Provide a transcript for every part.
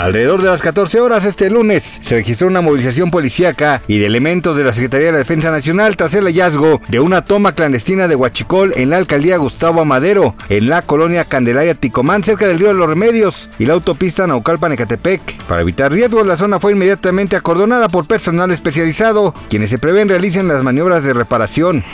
Alrededor de las 14 horas este lunes se registró una movilización policíaca y de elementos de la Secretaría de la Defensa Nacional tras el hallazgo de una toma clandestina de Huachicol en la alcaldía Gustavo Amadero, en la colonia Candelaria Ticomán, cerca del río de los Remedios y la autopista Naucalpan-Ecatepec. Para evitar riesgos, la zona fue inmediatamente acordonada por personal especializado, quienes se prevén realicen las maniobras de reparación.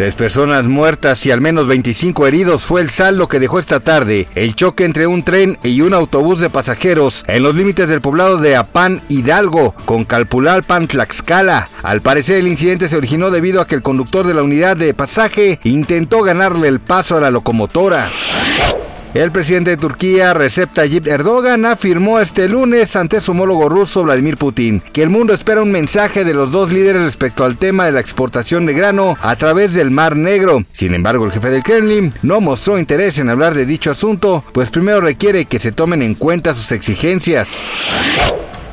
Tres personas muertas y al menos 25 heridos fue el saldo que dejó esta tarde el choque entre un tren y un autobús de pasajeros en los límites del poblado de Apán Hidalgo con Calpulalpan Tlaxcala. Al parecer el incidente se originó debido a que el conductor de la unidad de pasaje intentó ganarle el paso a la locomotora. El presidente de Turquía, Recep Tayyip Erdogan, afirmó este lunes ante su homólogo ruso Vladimir Putin que el mundo espera un mensaje de los dos líderes respecto al tema de la exportación de grano a través del Mar Negro. Sin embargo, el jefe del Kremlin no mostró interés en hablar de dicho asunto, pues primero requiere que se tomen en cuenta sus exigencias.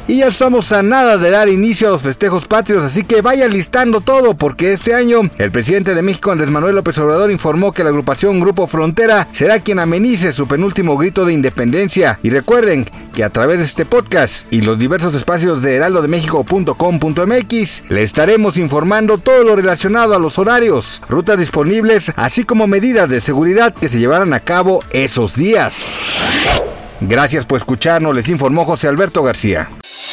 Y ya estamos a nada de dar inicio a los festejos patrios, así que vaya listando todo, porque este año el presidente de México, Andrés Manuel López Obrador, informó que la agrupación Grupo Frontera será quien amenice su penúltimo grito de independencia. Y recuerden que a través de este podcast y los diversos espacios de heraldodemexico.com.mx le estaremos informando todo lo relacionado a los horarios, rutas disponibles, así como medidas de seguridad que se llevarán a cabo esos días. Gracias por escucharnos, les informó José Alberto García.